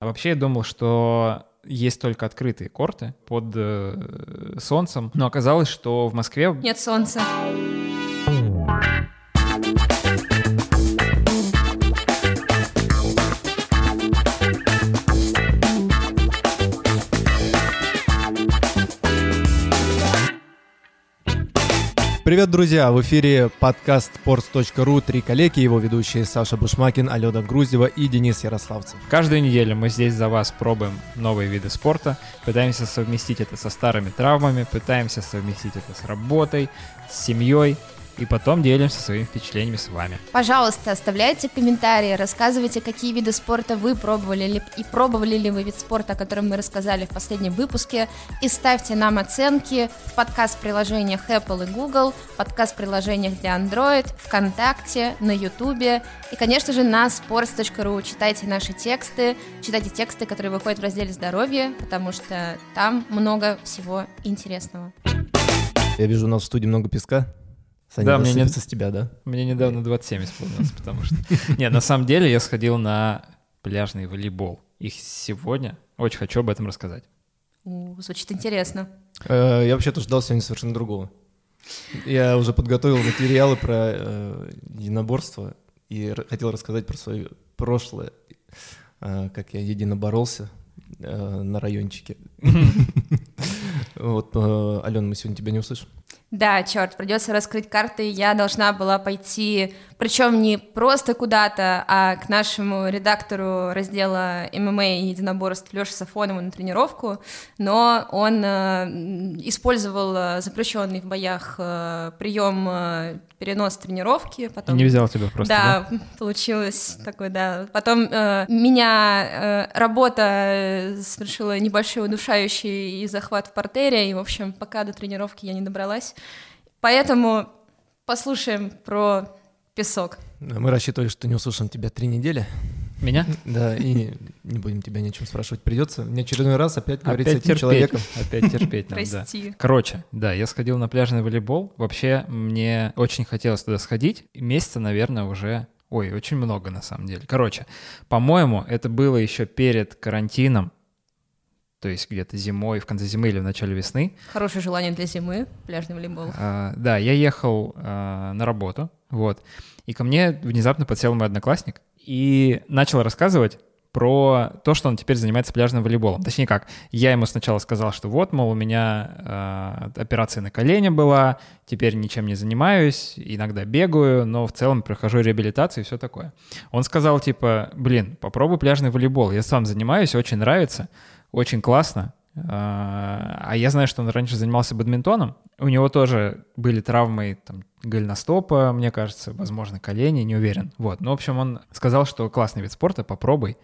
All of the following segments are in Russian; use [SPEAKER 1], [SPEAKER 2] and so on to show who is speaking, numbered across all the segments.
[SPEAKER 1] А вообще я думал, что есть только открытые корты под э, солнцем, но оказалось, что в Москве...
[SPEAKER 2] Нет солнца.
[SPEAKER 3] Привет, друзья! В эфире подкаст sports.ru «Три коллеги», его ведущие Саша Бушмакин, Алена Груздева и Денис Ярославцев.
[SPEAKER 1] Каждую неделю мы здесь за вас пробуем новые виды спорта, пытаемся совместить это со старыми травмами, пытаемся совместить это с работой, с семьей и потом делимся своими впечатлениями с вами.
[SPEAKER 2] Пожалуйста, оставляйте комментарии, рассказывайте, какие виды спорта вы пробовали ли, и пробовали ли вы вид спорта, о котором мы рассказали в последнем выпуске, и ставьте нам оценки в подкаст-приложениях Apple и Google, подкаст-приложениях для Android, ВКонтакте, на YouTube и, конечно же, на sports.ru. Читайте наши тексты, читайте тексты, которые выходят в разделе «Здоровье», потому что там много всего интересного.
[SPEAKER 3] Я вижу у нас в студии много песка. Саня,
[SPEAKER 1] Да, мне не-
[SPEAKER 3] с тебя, да?
[SPEAKER 1] Мне недавно 27 исполнилось, потому что... Не, на самом деле я сходил на пляжный волейбол. И сегодня очень хочу об этом рассказать.
[SPEAKER 2] Звучит интересно.
[SPEAKER 3] Э, Я вообще-то ждал сегодня совершенно другого. Я уже подготовил материалы про э, единоборство и хотел рассказать про свое прошлое, э, как я единоборолся на райончике. Вот, Алена, мы сегодня тебя не услышим.
[SPEAKER 2] Да, черт, придется раскрыть карты. Я должна была пойти, причем не просто куда-то, а к нашему редактору раздела ММА и единоборств Леше Сафонову на тренировку, но он э, использовал э, запрещенный в боях э, прием э, перенос тренировки. Потом...
[SPEAKER 1] Не взял тебя просто, да?
[SPEAKER 2] Да, получилось такое, да. Потом э, меня э, работа э, совершила небольшой удушающий и захват в портере, и, в общем, пока до тренировки я не добралась. Поэтому послушаем про песок.
[SPEAKER 3] Мы рассчитывали, что не услышим тебя три недели.
[SPEAKER 1] Меня?
[SPEAKER 3] Да, и не будем тебя ни о чем спрашивать. Придется мне очередной раз опять говорить
[SPEAKER 1] Опять
[SPEAKER 3] с этим
[SPEAKER 1] терпеть.
[SPEAKER 3] человеком.
[SPEAKER 1] Опять терпеть да.
[SPEAKER 2] Прости.
[SPEAKER 1] Короче, да, я сходил на пляжный волейбол. Вообще, мне очень хотелось туда сходить. Месяца, наверное, уже... Ой, очень много на самом деле. Короче, по-моему, это было еще перед карантином. То есть где-то зимой, в конце зимы или в начале весны.
[SPEAKER 2] Хорошее желание для зимы, пляжный волейбол.
[SPEAKER 1] А, да, я ехал а, на работу, вот, и ко мне внезапно подсел мой одноклассник и начал рассказывать про то, что он теперь занимается пляжным волейболом. Точнее как, я ему сначала сказал, что вот, мол, у меня а, операция на колене была, теперь ничем не занимаюсь, иногда бегаю, но в целом прохожу реабилитацию и все такое. Он сказал, типа, блин, попробуй пляжный волейбол, я сам занимаюсь, очень нравится, очень классно, а а я знаю, что он раньше занимался бадминтоном. У него тоже были травмы там, голеностопа, мне кажется, возможно, колени, не уверен. Вот. Ну, в общем, он сказал, что классный вид спорта, попробуй.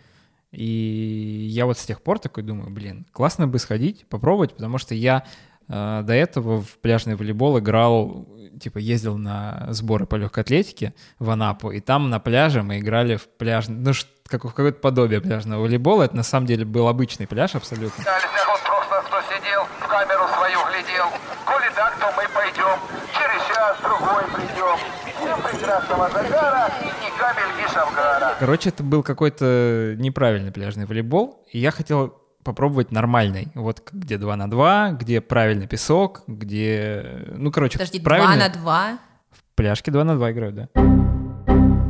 [SPEAKER 1] И я вот с тех пор такой думаю, блин, классно бы сходить, попробовать, потому что я э, до этого в пляжный волейбол играл, типа ездил на сборы по легкой атлетике в Анапу, и там на пляже мы играли в пляжный, ну, ш- как, в какое-то подобие пляжного волейбола. Это на самом деле был обычный пляж абсолютно.
[SPEAKER 4] Нельзя вот просто кто сидел, в камеру свою глядел. Коли так, то мы пойдем. Через час другой придем. Всем прекрасного загара и ни капель ни шавгара.
[SPEAKER 1] Короче, это был какой-то неправильный пляжный волейбол, и я хотел попробовать нормальный, вот где 2 на 2, где правильный песок, где, ну, короче,
[SPEAKER 2] Подожди,
[SPEAKER 1] правильно.
[SPEAKER 2] два на два?
[SPEAKER 1] В пляжке 2 на 2 играют, да.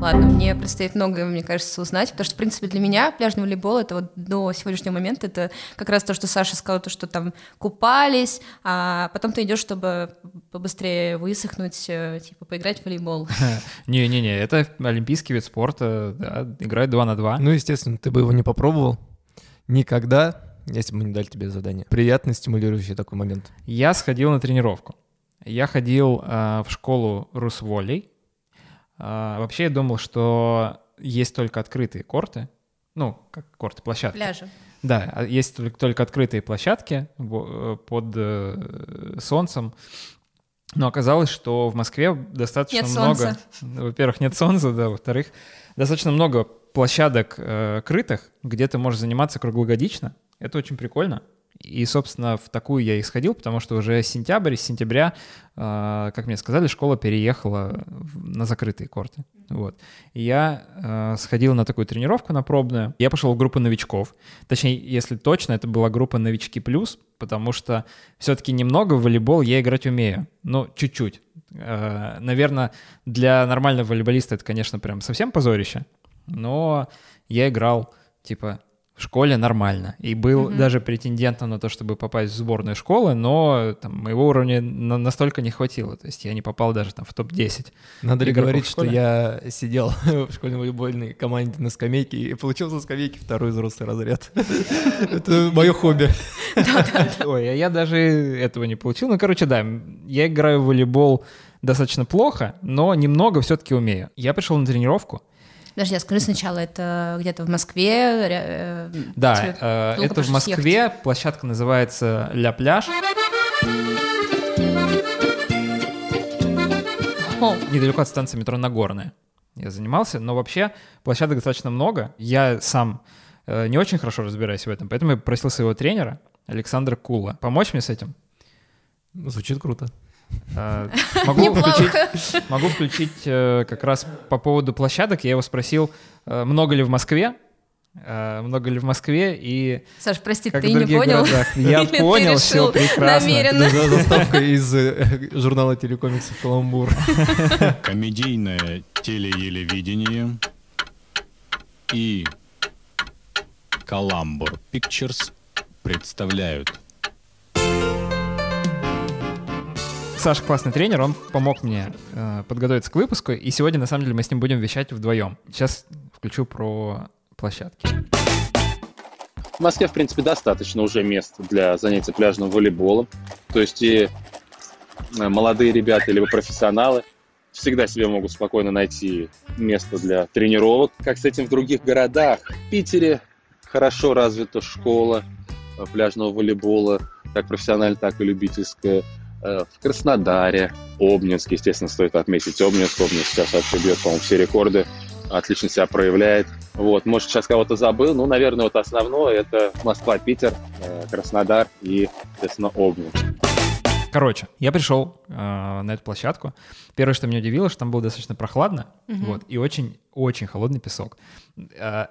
[SPEAKER 2] Ладно, мне предстоит многое, мне кажется, узнать, потому что, в принципе, для меня пляжный волейбол — это вот до сегодняшнего момента, это как раз то, что Саша сказал, то, что там купались, а потом ты идешь, чтобы побыстрее высохнуть, э, типа, поиграть в волейбол.
[SPEAKER 1] Не-не-не, это олимпийский вид спорта, да, играют 2 на 2.
[SPEAKER 3] Ну, естественно, ты бы его не попробовал никогда, если бы мы не дали тебе задание. Приятный, стимулирующий такой момент.
[SPEAKER 1] Я сходил на тренировку. Я ходил э, в школу Русволей. Э, вообще я думал, что есть только открытые корты, ну, как корты, площадки.
[SPEAKER 2] Пляжи.
[SPEAKER 1] Да, а есть только, только открытые площадки э, под э, солнцем. Но оказалось, что в Москве достаточно
[SPEAKER 2] Нет
[SPEAKER 1] много... Во-первых, нет солнца, да, во-вторых, достаточно много площадок э, крытых, где ты можешь заниматься круглогодично. Это очень прикольно. И, собственно, в такую я и сходил, потому что уже сентябрь, с сентября, э, как мне сказали, школа переехала на закрытые корты. Вот. И я э, сходил на такую тренировку на пробную. Я пошел в группу новичков. Точнее, если точно, это была группа «Новички плюс», потому что все-таки немного в волейбол я играть умею. Ну, чуть-чуть. Э, наверное, для нормального волейболиста это, конечно, прям совсем позорище. Но я играл, типа, в школе нормально. И был даже претендентом на то, чтобы попасть в сборную школы, но там, моего уровня на- настолько не хватило. То есть я не попал даже там в топ-10.
[SPEAKER 3] Надо ли говорить, что я сидел в школьной волейбольной команде на скамейке и получил со скамейки второй взрослый разряд. Это мое хобби.
[SPEAKER 1] Ой, а я даже этого не получил. Ну, короче, да, я играю в волейбол достаточно плохо, но немного все-таки умею. Я пришел на тренировку.
[SPEAKER 2] Подожди, а скажи сначала, это где-то в Москве? э,
[SPEAKER 1] Да, э, это в Москве.
[SPEAKER 2] ехать?
[SPEAKER 1] Площадка называется Ля Пляж.
[SPEAKER 2] О,
[SPEAKER 1] недалеко от станции метро Нагорная. Я занимался, но вообще площадок достаточно много. Я сам э, не очень хорошо разбираюсь в этом, поэтому я попросил своего тренера Александра Кула помочь мне с этим.
[SPEAKER 3] Звучит круто.
[SPEAKER 1] Э, Могу включить, могу включить э, как раз по поводу площадок. Я его спросил, э, много ли в Москве, э, много ли в Москве и
[SPEAKER 2] Саш, прости,
[SPEAKER 1] как
[SPEAKER 2] ты не понял?
[SPEAKER 1] городах. Я
[SPEAKER 2] Или ты
[SPEAKER 1] понял, все прекрасно.
[SPEAKER 2] намеренно?
[SPEAKER 3] За- Заставка из журнала телекомиксов «Каламбур».
[SPEAKER 5] Комедийное телеелевидение и Calamбур Pictures представляют
[SPEAKER 1] Саша классный тренер, он помог мне э, подготовиться к выпуску, и сегодня, на самом деле, мы с ним будем вещать вдвоем. Сейчас включу про площадки.
[SPEAKER 6] В Москве, в принципе, достаточно уже мест для занятий пляжным волейболом. То есть и э, молодые ребята, либо профессионалы всегда себе могут спокойно найти место для тренировок. Как с этим в других городах. В Питере хорошо развита школа э, пляжного волейбола, как профессиональная, так и любительская. Э, В Краснодаре, Обнинск, естественно, стоит отметить Обнинск. Обнинск сейчас вообще бьет, по-моему, все рекорды, отлично себя проявляет. Вот, может, сейчас кого-то забыл, ну, наверное, вот основное это Москва, Питер, э, Краснодар и, естественно, Обнинск.
[SPEAKER 1] Короче, я пришел э, на эту площадку. Первое, что меня удивило, что там было достаточно прохладно, вот, и очень-очень холодный песок. Э,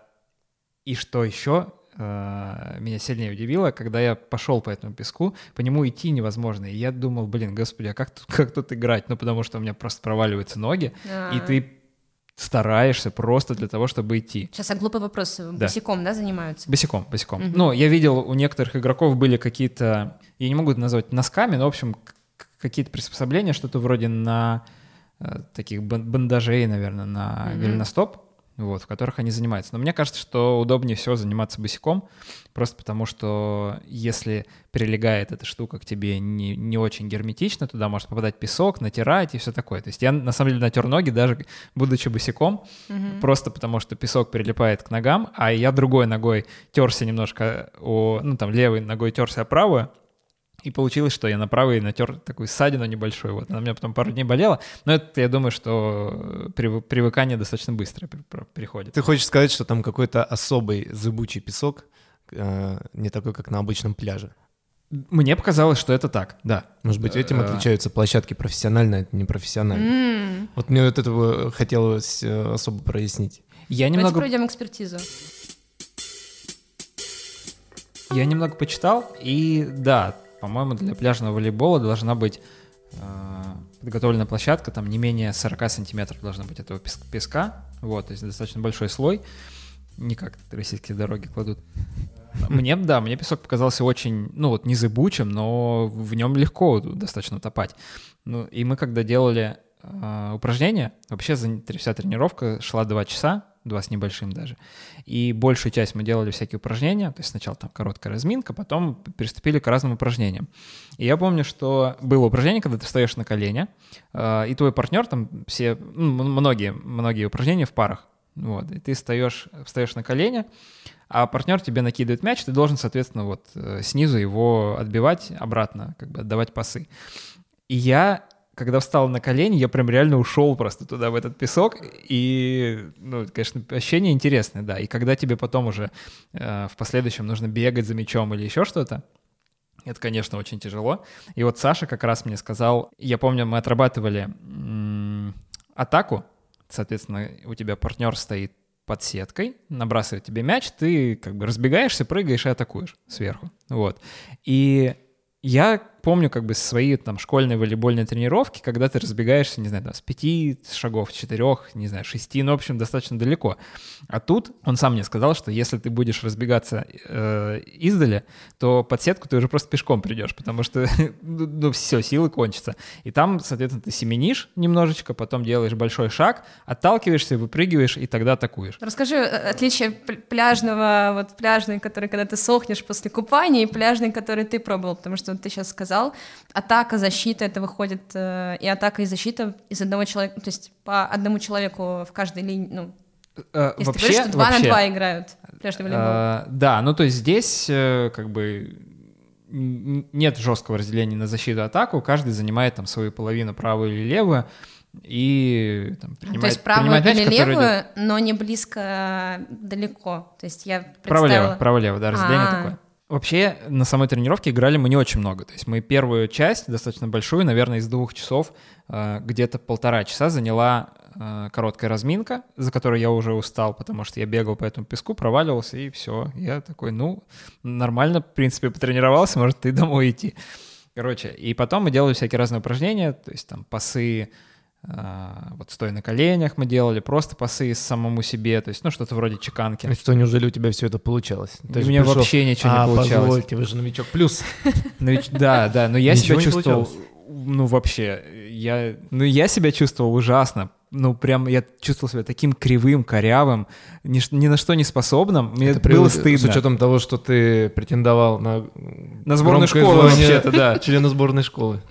[SPEAKER 1] и что еще э, меня сильнее удивило, когда я пошел по этому песку, по нему идти невозможно. И я думал, блин, господи, а как тут, как тут играть? Ну, потому что у меня просто проваливаются ноги, и
[SPEAKER 2] А.
[SPEAKER 1] ты стараешься просто для того, чтобы идти.
[SPEAKER 2] Сейчас, а глупый вопрос. Босиком, да, занимаются?
[SPEAKER 1] Босиком, босиком. Ну, я видел, у некоторых игроков были какие-то, я не могу это назвать носками, но, в общем, какие-то приспособления, что-то вроде на э, таких бан- бандажей, наверное, на голеностоп, вот, в которых они занимаются. Но мне кажется, что удобнее всего заниматься босиком, просто потому что если прилегает эта штука к тебе не, не очень герметично, туда может попадать песок, натирать и все такое. То есть я, на самом деле, натер ноги, даже будучи босиком, просто потому что песок прилипает к ногам, а я другой ногой терся немножко, о, ну там левой ногой терся о правую, и получилось, что я на правой натер такую ссадину небольшую. Вот. Она у меня потом пару дней болела. Но это, я думаю, что прив- привыкание достаточно быстро при- при- приходит.
[SPEAKER 3] Ты хочешь сказать, что там какой-то особый зыбучий песок, э, не такой, как на обычном пляже?
[SPEAKER 1] Мне показалось, что это так, да.
[SPEAKER 3] Может быть, этим
[SPEAKER 1] Э,
[SPEAKER 3] отличаются площадки профессиональные от непрофессиональные.
[SPEAKER 2] М,
[SPEAKER 3] Вот мне вот этого хотелось э, особо прояснить.
[SPEAKER 1] Я
[SPEAKER 2] Давайте
[SPEAKER 1] немного,
[SPEAKER 2] пройдем экспертизу.
[SPEAKER 1] я немного почитал, и да, по-моему, для пляжного волейбола должна быть э, подготовлена площадка, там не менее 40 сантиметров должно быть этого пес- песка, вот, то есть достаточно большой слой, не как российские дороги кладут. Мне, да, мне песок показался очень, ну вот, не зыбучим, но в нем легко достаточно утопать. Ну, и мы когда делали э, упражнения, вообще вся тренировка шла 2 часа, два с небольшим даже. И большую часть мы делали всякие упражнения, то есть сначала там короткая разминка, потом приступили к разным упражнениям. И я помню, что было упражнение, когда ты встаешь на колени, э, и твой партнер там все, многие, многие упражнения в парах. Вот, и ты встаешь, встаешь на колени, а партнер тебе накидывает мяч, ты должен, соответственно, вот э, снизу его отбивать обратно, как бы отдавать пасы. И я, когда встал на колени, я прям реально ушел просто туда, в этот песок, и, ну, конечно, ощущение интересное, да. И когда тебе потом уже э, в последующем нужно бегать за мячом или еще что-то, Это, конечно, очень тяжело. И вот Саша как раз мне сказал, я помню, мы отрабатывали м, атаку, соответственно, у тебя партнер стоит под сеткой, набрасывает тебе мяч, ты как бы разбегаешься, прыгаешь и атакуешь сверху. Вот. И я помню как бы свои там школьные волейбольные тренировки, когда ты разбегаешься, не знаю, там, с пяти шагов, четырех, не знаю, шести, ну, в общем, достаточно далеко. А тут он сам мне сказал, что если ты будешь разбегаться э, издали, то под сетку ты уже просто пешком придешь, потому что, ну, ну все, силы кончатся. И там, соответственно, ты семенишь немножечко, потом делаешь большой шаг, отталкиваешься, выпрыгиваешь, и тогда атакуешь.
[SPEAKER 2] Расскажи э, отличие пл- пляжного, вот пляжный, который, когда ты сохнешь после купания, и пляжный, который ты пробовал, потому что ты сейчас сказал, атака, защита, это выходит э, и атака, и защита из одного человека, то есть по одному человеку в каждой линии, ну,
[SPEAKER 1] Э,
[SPEAKER 2] если ты говоришь, что два на два играют пляжный волейбол.
[SPEAKER 1] э, да, ну то есть здесь э, как бы нет жесткого разделения на защиту и атаку, каждый занимает там свою половину, правую или левую, и там, принимает,
[SPEAKER 2] то есть правую
[SPEAKER 1] принимает мяч,
[SPEAKER 2] или
[SPEAKER 1] который идет-
[SPEAKER 2] левую, но не близко а, далеко. То есть я
[SPEAKER 1] Право-лево,
[SPEAKER 2] представила...
[SPEAKER 1] право-лево, да, разделение
[SPEAKER 2] А.
[SPEAKER 1] такое. Вообще, на самой тренировке играли мы не очень много. То есть мы первую часть, достаточно большую, наверное, из двух часов, э, где-то полтора часа заняла э, короткая разминка, за которой я уже устал, потому что я бегал по этому песку, проваливался, и все. Я такой, ну, нормально, в принципе, потренировался, может, и домой идти. Короче, и потом мы делали всякие разные упражнения, то есть там пасы, вот стоя на коленях мы делали, просто пасы самому себе, то есть, ну, что-то вроде чеканки.
[SPEAKER 3] Что, неужели у тебя все это получалось?
[SPEAKER 1] У меня вообще ничего не
[SPEAKER 3] а,
[SPEAKER 1] получалось.
[SPEAKER 3] позвольте, вы же новичок плюс.
[SPEAKER 1] Ну, да, да, но я
[SPEAKER 3] Ничего
[SPEAKER 1] себя
[SPEAKER 3] не
[SPEAKER 1] чувствовал,
[SPEAKER 3] получалось?
[SPEAKER 1] ну, вообще, я, ну, я себя чувствовал ужасно. Ну, прям я чувствовал себя таким кривым, корявым, ни, ни на что не способным. Мне
[SPEAKER 3] Это
[SPEAKER 1] было
[SPEAKER 3] при-
[SPEAKER 1] стыдно.
[SPEAKER 3] С учетом того, что ты претендовал на...
[SPEAKER 1] На сборную школы
[SPEAKER 3] звание
[SPEAKER 1] вообще-то, да.
[SPEAKER 3] Члена сборной школы.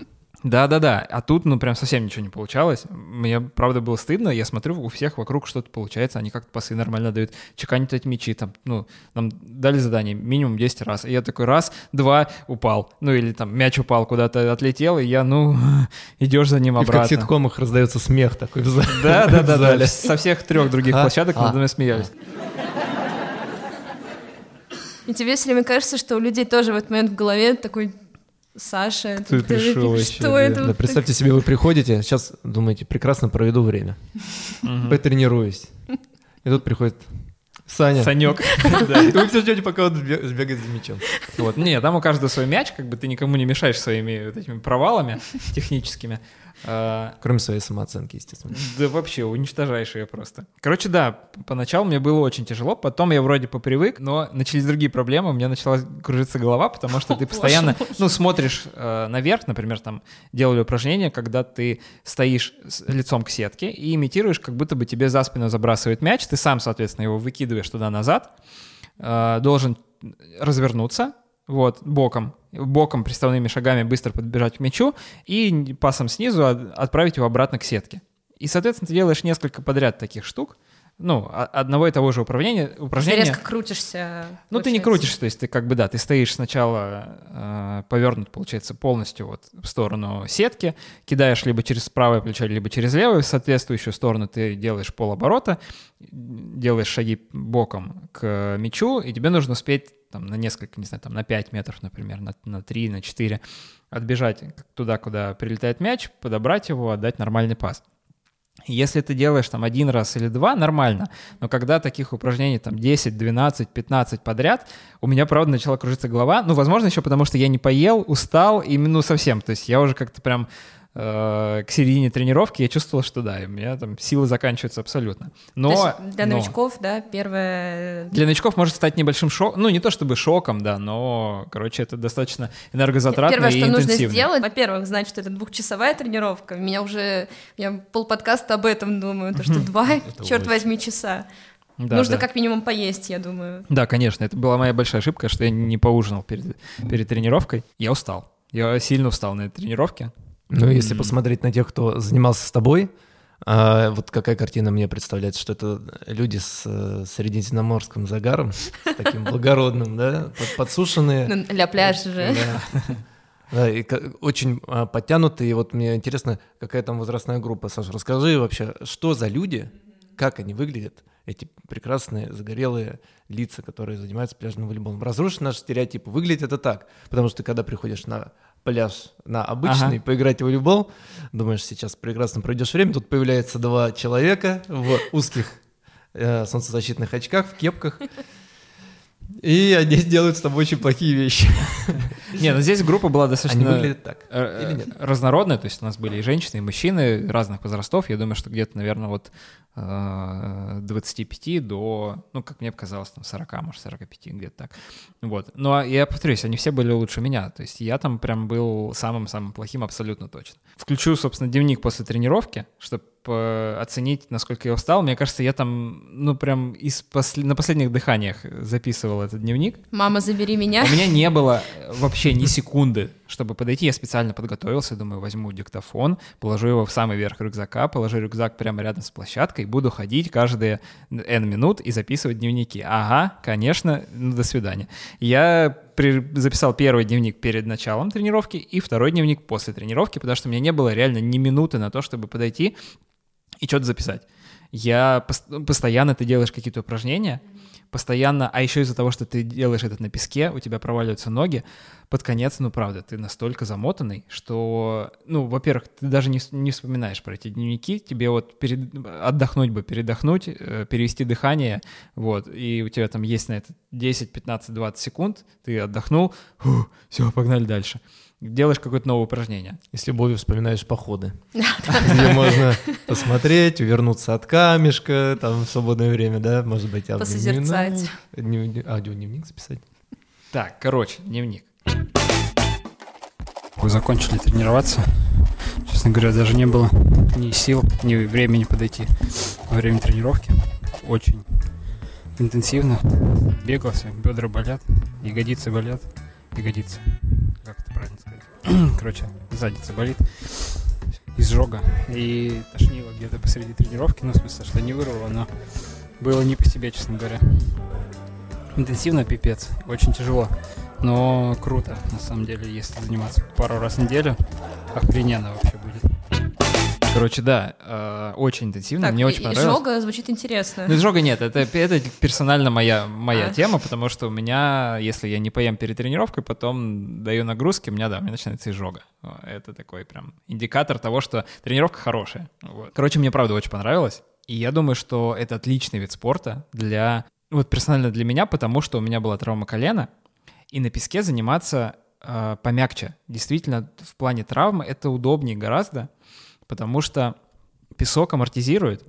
[SPEAKER 1] Да-да-да, а тут, ну, прям совсем ничего не получалось. Мне, правда, было стыдно. Я смотрю, у всех вокруг что-то получается, они как-то пасы нормально дают, чеканят эти мячи, там, ну, нам дали задание минимум 10 раз. И я такой раз, два, упал. Ну, или там мяч упал, куда-то отлетел, и я, ну, идешь за ним
[SPEAKER 3] И в как
[SPEAKER 1] обратно.
[SPEAKER 3] ситкомах раздается смех такой в за-
[SPEAKER 1] Да, да, да,
[SPEAKER 3] в
[SPEAKER 1] да.
[SPEAKER 3] зале.
[SPEAKER 1] Со всех трех других
[SPEAKER 3] А?
[SPEAKER 1] площадок
[SPEAKER 3] А.
[SPEAKER 1] надо мной смеялись.
[SPEAKER 2] И тебе все время кажется, что у людей тоже в этот момент в голове такой Саша,
[SPEAKER 1] Ты
[SPEAKER 2] ты-
[SPEAKER 1] пришел вообще,
[SPEAKER 2] что это?
[SPEAKER 3] Да,
[SPEAKER 2] вот
[SPEAKER 3] представьте себе, вы приходите, сейчас думаете, прекрасно проведу время, потренируюсь. И тут приходит Саня.
[SPEAKER 1] Санек.
[SPEAKER 3] Вы все ждете, пока он сбе- сбегает за мячом.
[SPEAKER 1] Вот. Не, там у каждого свой мяч, как бы ты никому не мешаешь своими вот этими провалами техническими. А,
[SPEAKER 3] Кроме своей самооценки, естественно.
[SPEAKER 1] Да вообще, уничтожаешь ее просто. Короче, да, поначалу мне было очень тяжело, потом я вроде попривык, но начались другие проблемы, у меня начала кружиться голова, потому что ты постоянно, ну, смотришь э, наверх, например, там делали упражнение, когда ты стоишь с- лицом к сетке и имитируешь, как будто бы тебе за спину забрасывает мяч, ты сам, соответственно, его выкидываешь туда-назад, э, должен развернуться, вот, боком, боком приставными шагами быстро подбежать к мячу и пасом снизу от- отправить его обратно к сетке. И, соответственно, ты делаешь несколько подряд таких штук, ну, одного и того же упражнения.
[SPEAKER 2] Ты резко крутишься.
[SPEAKER 1] ну, ты не
[SPEAKER 2] получается.
[SPEAKER 1] крутишь, то есть ты как бы, да, ты стоишь сначала э, повернут, получается, полностью вот в сторону сетки, кидаешь либо через правое плечо, либо через левое, в соответствующую сторону ты делаешь полоборота, делаешь шаги боком к мячу, и тебе нужно успеть там на несколько, не знаю, там на 5 метров, например, на, на 3, на 4, отбежать туда, куда прилетает мяч, подобрать его, отдать нормальный пас. Если ты делаешь там один раз или два, нормально. Но когда таких упражнений там 10, 12, 15 подряд, у меня, правда, начала кружиться голова. Ну, возможно, еще потому, что я не поел, устал, и, ну, совсем. То есть я уже как-то прям к середине тренировки я чувствовал, что да, у меня там силы заканчиваются абсолютно. Но,
[SPEAKER 2] есть для
[SPEAKER 1] но
[SPEAKER 2] новичков, да, первое...
[SPEAKER 1] для новичков может стать небольшим шоком, ну, не то чтобы шоком, да, но, короче, это достаточно энергозатратно
[SPEAKER 2] Первое,
[SPEAKER 1] и
[SPEAKER 2] что нужно
[SPEAKER 1] интенсивно.
[SPEAKER 2] сделать, во-первых, знать, что это двухчасовая тренировка. Меня уже, я полподкаста об этом думаю, то что два, черт возьми, часа.
[SPEAKER 1] Да,
[SPEAKER 2] нужно
[SPEAKER 1] да.
[SPEAKER 2] как минимум поесть, я думаю.
[SPEAKER 1] Да, конечно, это была моя большая ошибка, что я не поужинал перед, перед тренировкой. Я устал. Я сильно устал на этой тренировке.
[SPEAKER 3] Ну, если
[SPEAKER 1] М.
[SPEAKER 3] посмотреть на тех, кто занимался с тобой, а, вот какая картина мне представляется, что это люди с э, средиземноморским загаром, с таким благородным, да, под- подсушенные.
[SPEAKER 2] Ну, для пляжа же.
[SPEAKER 3] Да. И очень а, подтянутые. И вот мне интересно, какая там возрастная группа. Саша, расскажи вообще, что за люди, как они выглядят, эти прекрасные загорелые лица, которые занимаются пляжным волейболом. Разрушить наши стереотипы. Выглядит это так, потому что когда приходишь на пляж на обычный,
[SPEAKER 1] Ага.
[SPEAKER 3] поиграть в волейбол, думаешь, сейчас прекрасно пройдешь время, тут появляется два человека в узких э, солнцезащитных очках, в кепках, и они делают с тобой очень плохие вещи.
[SPEAKER 1] Не, ну здесь группа была
[SPEAKER 3] Они
[SPEAKER 1] достаточно
[SPEAKER 3] выглядят так.
[SPEAKER 1] э,
[SPEAKER 3] Или нет?
[SPEAKER 1] разнородная, то есть у нас были и женщины, и мужчины разных возрастов. Я думаю, что где-то, наверное, вот э, 25 до, ну, как мне показалось, там 40, может, 45, где-то так. Вот. Ну, а я повторюсь, они все были лучше меня. То есть я там прям был самым-самым плохим абсолютно точно. Включу, собственно, дневник после тренировки, чтобы оценить, насколько я устал. Мне кажется, я там, ну, прям из посл- на последних дыханиях записывал этот дневник.
[SPEAKER 2] Мама, забери меня.
[SPEAKER 1] У меня не было э, вообще ни секунды, чтобы подойти. Я специально подготовился, думаю, возьму диктофон, положу его в самый верх рюкзака, положу рюкзак прямо рядом с площадкой, буду ходить каждые N минут и записывать дневники. Ага, конечно, ну, до свидания. Я при- записал первый дневник перед началом тренировки и второй дневник после тренировки, потому что у меня не было реально ни минуты на то, чтобы подойти и что-то записать. Я пос- постоянно ты делаешь какие-то упражнения, постоянно, а еще из-за того, что ты делаешь это на песке, у тебя проваливаются ноги, под конец, ну правда, ты настолько замотанный, что, ну, во-первых, ты даже не, не вспоминаешь про эти дневники, тебе вот перед, отдохнуть бы, передохнуть, э, перевести дыхание, вот, и у тебя там есть на это 10, 15, 20 секунд, ты отдохнул, все, погнали дальше. Делаешь какое-то новое упражнение.
[SPEAKER 3] И с любовью вспоминаешь походы, где можно посмотреть, увернуться от камешка, там в свободное время, да, может быть, аудиодневник,
[SPEAKER 2] Посозерцать.
[SPEAKER 3] дневник- аудиодневник записать.
[SPEAKER 1] Так, короче, дневник.
[SPEAKER 7] Вы закончили тренироваться. Честно говоря, даже не было ни сил, ни времени подойти во время тренировки. Очень интенсивно. Бегался, бедра болят, ягодицы болят. Ягодицы. Короче, задница болит. Изжога. И тошнило где-то посреди тренировки. Ну, в смысле, что не вырвало, но было не по себе, честно говоря. Интенсивно пипец. Очень тяжело. Но круто, на самом деле, если заниматься пару раз в неделю, охрененно вообще.
[SPEAKER 1] Короче, да, э, очень интенсивно,
[SPEAKER 2] Так,
[SPEAKER 1] мне очень
[SPEAKER 2] и-
[SPEAKER 1] понравилось.
[SPEAKER 2] изжога звучит интересно.
[SPEAKER 1] Ну, изжога нет, это, это персонально моя, моя
[SPEAKER 2] А.
[SPEAKER 1] тема, потому что у меня, если я не поем перед тренировкой, потом даю нагрузки, у меня, да, у меня начинается изжога. Это такой прям индикатор того, что тренировка хорошая. Вот. Короче, мне правда очень понравилось, и я думаю, что это отличный вид спорта для, вот персонально для меня, потому что у меня была травма колена, и на песке заниматься э, помягче. Действительно, в плане травмы это удобнее гораздо, потому что песок амортизирует,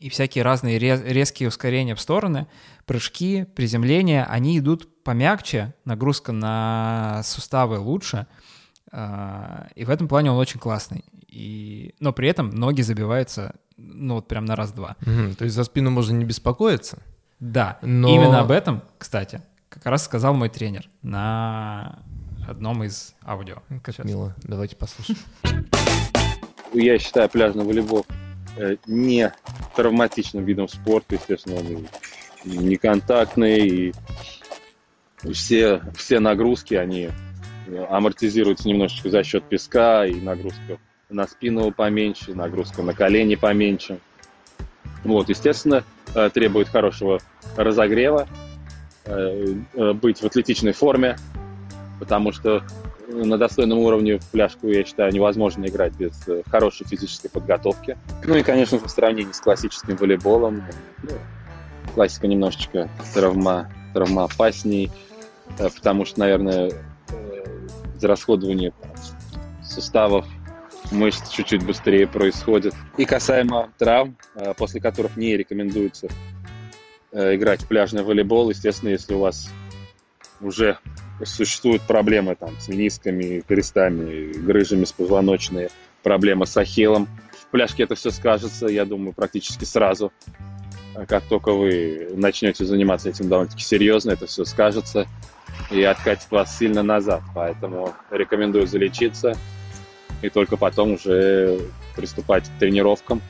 [SPEAKER 1] и всякие разные ре- резкие ускорения в стороны, прыжки, приземления, они идут помягче, нагрузка на суставы лучше, а, и в этом плане он очень классный. И... Но при этом ноги забиваются, ну вот прям на раз-два.
[SPEAKER 3] Мгм, То есть за спину можно не беспокоиться.
[SPEAKER 1] Да,
[SPEAKER 3] Но-
[SPEAKER 1] именно об этом, кстати, как раз сказал мой тренер на одном из аудио.
[SPEAKER 3] Как
[SPEAKER 1] Сейчас.
[SPEAKER 3] мило. Давайте послушаем.
[SPEAKER 6] Я считаю пляжный волейбол э, не травматичным видом спорта, естественно, он и не контактный, и все, все нагрузки, они э, амортизируются немножечко за счет песка, и нагрузка на спину поменьше, нагрузка на колени поменьше. Вот, естественно, э, требует хорошего разогрева, быть в атлетичной форме, потому что на достойном уровне в пляжку, я считаю, невозможно играть без э, хорошей физической подготовки. Ну и, конечно, в сравнении с классическим волейболом, ну, классика немножечко травма, травмоопасней, э, потому что, наверное, э, израсходование там, суставов, мышц чуть-чуть быстрее происходит. И касаемо травм, после которых не рекомендуется играть в пляжный волейбол, естественно, если у вас уже существуют проблемы там с менисками, крестами, грыжами с позвоночной, проблемы с ахиллом. В пляжке это все скажется, я думаю, практически сразу. А Как только вы начнете заниматься этим довольно-таки серьезно, это все скажется и откатит вас сильно назад. Поэтому рекомендую залечиться и только потом уже приступать к тренировкам.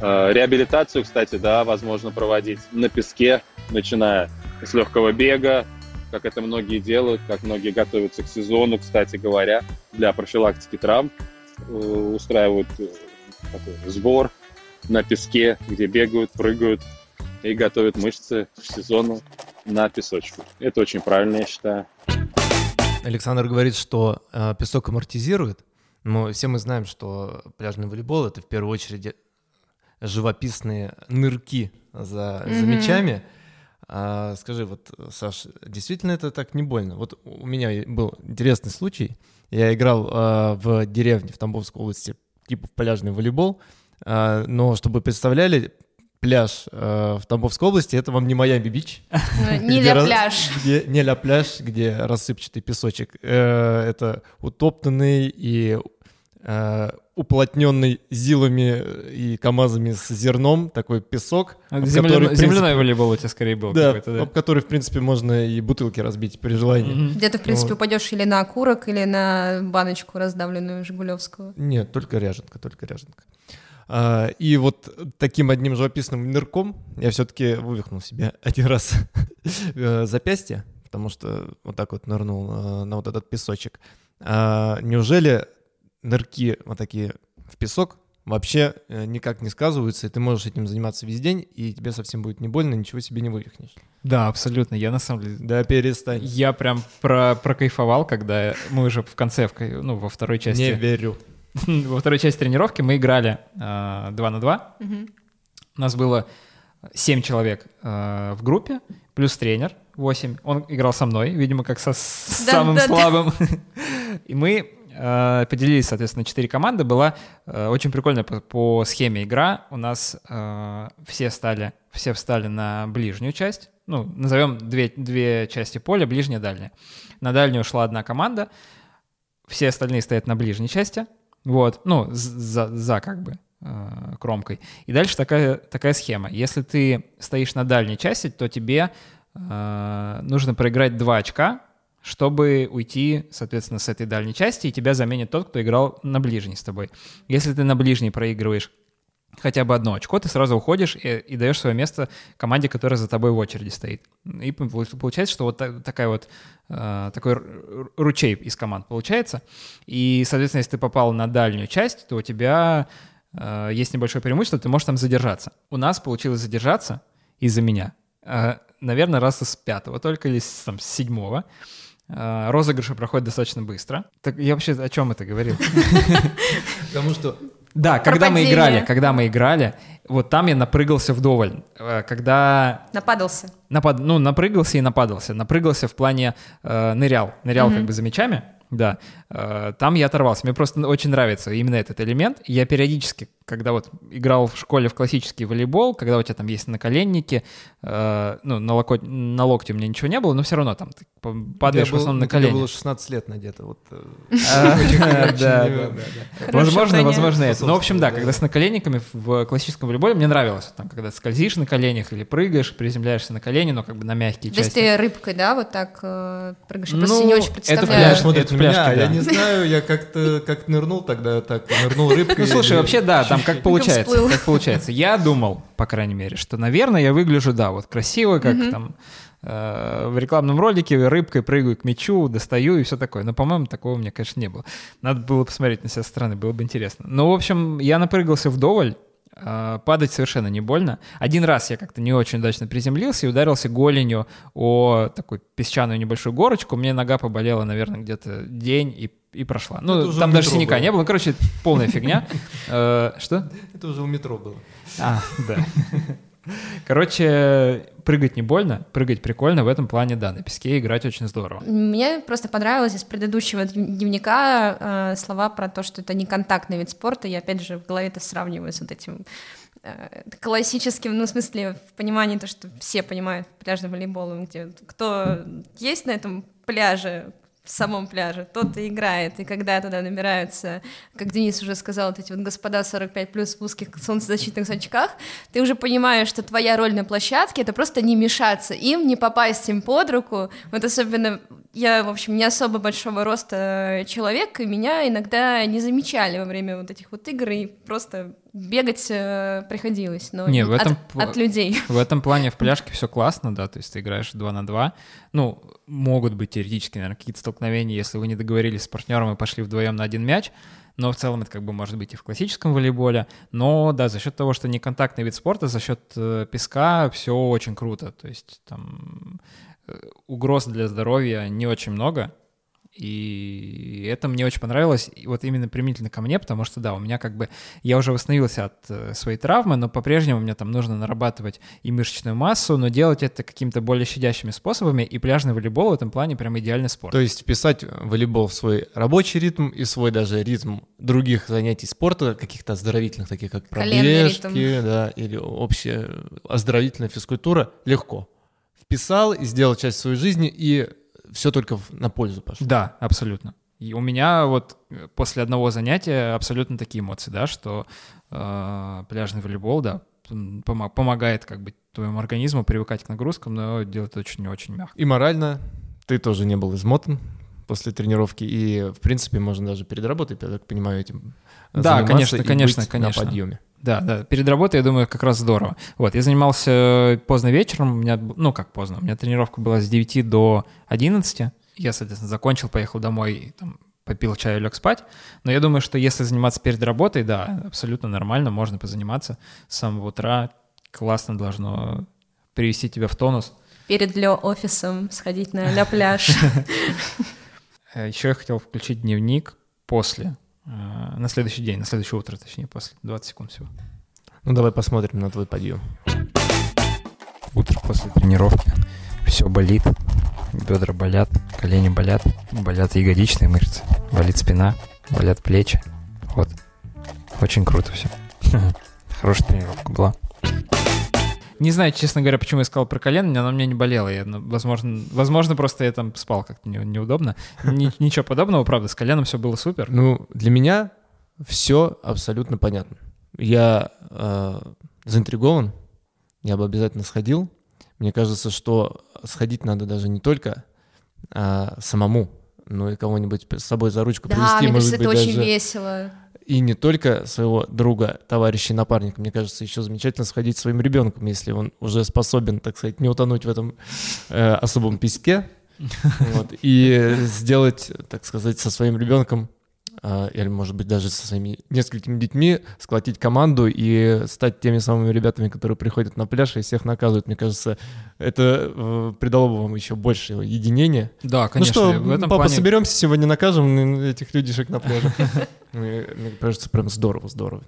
[SPEAKER 6] Э, Реабилитацию, кстати, да, возможно проводить на песке, начиная с легкого бега, как это многие делают, как многие готовятся к сезону, кстати говоря, для профилактики травм. Э, Устраивают э, такой сбор на песке, где бегают, прыгают, и готовят мышцы к сезону на песочке. Это очень правильно, я считаю.
[SPEAKER 3] Александр говорит, что э, песок амортизирует, но все мы знаем, что пляжный волейбол это в первую очередь живописные нырки за, за
[SPEAKER 2] Мгм.
[SPEAKER 3] мячами. А, скажи, вот, Саш, действительно это так не больно? Вот у меня был интересный случай. Я играл а, в деревне в Тамбовской области, типа в пляжный волейбол, а, но чтобы представляли, пляж а, в Тамбовской области это вам не Майами-Бич,
[SPEAKER 2] Ну, Не
[SPEAKER 3] раз-
[SPEAKER 2] пляж.
[SPEAKER 3] не ля пляж, где рассыпчатый песочек. Э, Это утоптанный и э, уплотненный зилами и камазами с зерном такой песок, об
[SPEAKER 1] Земля-
[SPEAKER 3] который, принципе,
[SPEAKER 1] Земляной волейбол у тебя скорее был
[SPEAKER 3] да,
[SPEAKER 1] какой-то, да?
[SPEAKER 3] об который, в принципе, можно и бутылки разбить при желании.
[SPEAKER 1] Мгм.
[SPEAKER 2] Где ты, в принципе,
[SPEAKER 3] Вот.
[SPEAKER 2] упадешь или на окурок, или на баночку раздавленную Жигулевскую.
[SPEAKER 3] Нет, только ряженка, только ряженка. А, и вот таким одним живописным нырком я все-таки вывихнул себе один раз э, запястье, потому что вот так вот нырнул э, на вот этот песочек. А, неужели нырки вот такие в песок вообще э, никак не сказываются, и ты можешь этим заниматься весь день, и тебе совсем будет не больно, ничего себе не вывихнешь?
[SPEAKER 1] Да, абсолютно. Я на самом деле...
[SPEAKER 3] Да перестань.
[SPEAKER 1] Я прям про, прокайфовал, когда мы уже в конце, ну, во второй части...
[SPEAKER 3] Не верю.
[SPEAKER 1] во второй части тренировки мы играли э, 2 на 2. У нас было 7 человек э, в группе, плюс тренер 8. Он играл со мной, видимо, как со
[SPEAKER 2] Да,
[SPEAKER 1] самым
[SPEAKER 2] да, да.
[SPEAKER 1] слабым. И мы поделились, соответственно, 4 команды. Была э, очень прикольная по, по схеме игра. У нас э, все стали, все встали на ближнюю часть. Ну, назовем две, две части поля, ближняя, дальняя. На дальнюю ушла одна команда, все остальные стоят на ближней части, вот, ну, за, за как бы э, кромкой. И дальше такая, такая схема. Если ты стоишь на дальней части, то тебе э, нужно проиграть 2 очка, чтобы уйти, соответственно, с этой дальней части, и тебя заменит тот, кто играл на ближней с тобой. Если ты на ближней проигрываешь хотя бы одно очко, ты сразу уходишь и, и даешь свое место команде, которая за тобой в очереди стоит. И пол- получается, что вот та- такая вот э, такой ручей из команд получается. И, соответственно, если ты попал на дальнюю часть, то у тебя э, есть небольшое преимущество, ты можешь там задержаться. У нас получилось задержаться из-за меня. Э, наверное, раз с пятого только или с, там, с седьмого. Э, Розыгрыши проходят достаточно быстро. Так я вообще о чем это говорил?
[SPEAKER 3] Потому что
[SPEAKER 1] Да, когда мы играли, когда мы играли, вот там я напрыгался вдоволь. Э, Когда
[SPEAKER 2] Нападался.
[SPEAKER 1] напад, ну, напрыгался и нападался. Напрыгался в плане э, нырял. Нырял как бы за мячами, да. Э, там я оторвался. Мне просто очень нравится именно этот элемент. Я периодически, когда вот играл в школе в классический волейбол, когда у тебя там есть наколенники, э, ну, на, локо- на локте у меня ничего не было, но все равно там ты падаешь
[SPEAKER 3] тебе
[SPEAKER 1] в основном на
[SPEAKER 3] тебе
[SPEAKER 1] колени.
[SPEAKER 3] было 16 лет надето. Вот, э,
[SPEAKER 1] Возможно, возможно это. Ну, в общем, да,
[SPEAKER 3] Да.
[SPEAKER 1] когда с наколенниками в классическом волейболе мне нравилось. Там, когда скользишь на коленях или прыгаешь, приземляешься на колени, но как бы на мягкие
[SPEAKER 2] То есть
[SPEAKER 1] части.
[SPEAKER 2] ты рыбкой, да, вот так э, прыгаешь? Я
[SPEAKER 1] Ну,
[SPEAKER 2] просто не очень
[SPEAKER 1] это
[SPEAKER 2] представляю.
[SPEAKER 1] пляж.
[SPEAKER 3] Пляж
[SPEAKER 1] это пляжки,
[SPEAKER 3] а я не знаю, я как-то как нырнул тогда, так, нырнул рыбкой.
[SPEAKER 1] Ну, слушай, вообще, да, там как получается, как получается. Я думал, по крайней мере, что, наверное, я выгляжу, да, вот красиво, как там э, в рекламном ролике рыбкой прыгаю к мячу, достаю и все такое. Но, по-моему, такого у меня, конечно, не было. Надо было посмотреть на себя со стороны, было бы интересно. Ну, в общем, я напрыгался вдоволь, э, падать совершенно не больно. Один раз я как-то не очень удачно приземлился и ударился голенью о такую песчаную небольшую горочку. Мне нога поболела, наверное, где-то день и, и прошла. Ну, там даже синяка
[SPEAKER 3] было.
[SPEAKER 1] не было. Ну, короче, полная фигня. Э, Что?
[SPEAKER 3] Это уже у метро было.
[SPEAKER 1] А, да. Короче, прыгать не больно, прыгать прикольно, в этом плане, да, на песке играть очень здорово.
[SPEAKER 2] Мне просто понравилось из предыдущего дневника э, слова про то, что это не контактный вид спорта. Я опять же в голове это сравниваю с вот этим э, классическим, ну, в смысле, в понимании то, что все понимают пляжным волейболом, где кто есть на этом пляже, в самом пляже, тот и играет. И когда туда набираются, как Денис уже сказал, вот эти вот господа 45 плюс в узких солнцезащитных очках, ты уже понимаешь, что твоя роль на площадке — это просто не мешаться им, не попасть им под руку. Вот особенно я, в общем, не особо большого роста человек, и меня иногда не замечали во время вот этих вот игр, и просто бегать э, приходилось, но
[SPEAKER 1] Не, в
[SPEAKER 2] от-
[SPEAKER 1] этом
[SPEAKER 2] от,
[SPEAKER 1] пл-
[SPEAKER 2] людей.
[SPEAKER 1] В этом плане в пляжке все классно, да, то есть ты играешь 2 на 2. Ну, могут быть теоретически, наверное, какие-то столкновения, если вы не договорились с партнером и пошли вдвоем на один мяч, но в целом это как бы может быть и в классическом волейболе. Но да, за счет того, что не контактный вид спорта, за счет э, песка все очень круто. То есть там э, угроз для здоровья не очень много. И это мне очень понравилось, и вот именно применительно ко мне, потому что, да, у меня как бы, я уже восстановился от э, своей травмы, но по-прежнему мне там нужно нарабатывать и мышечную массу, но делать это какими-то более щадящими способами, и пляжный волейбол в этом плане прям идеальный спорт.
[SPEAKER 3] То есть вписать волейбол в свой рабочий ритм и свой даже ритм других занятий спорта, каких-то оздоровительных, таких как пробежки, да, или общая оздоровительная физкультура, легко. Вписал и сделал часть своей жизни, и все только на пользу пошло.
[SPEAKER 1] Да, абсолютно. И у меня вот э, после одного занятия абсолютно такие эмоции, да, что э, пляжный волейбол, да, помогает как бы твоему организму привыкать к нагрузкам, но делает очень-очень мягко.
[SPEAKER 3] И морально ты тоже не был измотан после тренировки, и, в принципе, можно даже перед работой, я так понимаю, этим
[SPEAKER 1] Да, конечно,
[SPEAKER 3] и
[SPEAKER 1] конечно,
[SPEAKER 3] быть
[SPEAKER 1] конечно.
[SPEAKER 3] на подъеме.
[SPEAKER 1] Да, да, перед работой, я думаю, как раз здорово. Вот, я занимался поздно вечером, у меня, ну как поздно, у меня тренировка была с 9 до 11, я, соответственно, закончил, поехал домой, и, там, попил чаю, лег спать. Но я думаю, что если заниматься перед работой, да, абсолютно нормально, можно позаниматься с самого утра, классно должно привести тебя в тонус.
[SPEAKER 2] Перед лё офисом сходить на ля пляж.
[SPEAKER 1] Еще я хотел включить дневник после, э, на следующий день, на следующее утро, точнее, после 20 секунд всего.
[SPEAKER 3] Ну, давай посмотрим на твой подъем.
[SPEAKER 7] Утро после тренировки. Все болит. Бедра болят, колени болят, болят ягодичные мышцы, болит спина, болят плечи. Вот. Очень круто все. Хорошая тренировка была.
[SPEAKER 1] Не знаю, честно говоря, почему я сказал про колено, оно у меня не болело. Я, ну, возможно, возможно, просто я там спал как-то не- неудобно. Ни- ничего подобного, правда, с коленом все было супер.
[SPEAKER 3] Ну, для меня все абсолютно понятно. Я э, заинтригован, я бы обязательно сходил. Мне кажется, что сходить надо даже не только а, самому, но и кого-нибудь с собой за ручку
[SPEAKER 2] Да,
[SPEAKER 3] привести,
[SPEAKER 2] мне
[SPEAKER 3] может
[SPEAKER 2] кажется,
[SPEAKER 3] быть,
[SPEAKER 2] это очень
[SPEAKER 3] даже
[SPEAKER 2] весело.
[SPEAKER 3] И не только своего друга, товарища, напарника. Мне кажется, еще замечательно сходить со своим ребенком, если он уже способен, так сказать, не утонуть в этом э, особом песке. Вот, и сделать, так сказать, со своим ребенком, или, может быть, даже со своими несколькими детьми, сколотить команду и стать теми самыми ребятами, которые приходят на пляж и всех наказывают. Мне кажется, это э, придало бы вам еще больше единения.
[SPEAKER 1] Да, конечно.
[SPEAKER 3] ну что,
[SPEAKER 1] в этом
[SPEAKER 3] папа,
[SPEAKER 1] плане...
[SPEAKER 3] соберемся сегодня, накажем этих людишек на пляже. Мне кажется, прям здорово, здорово.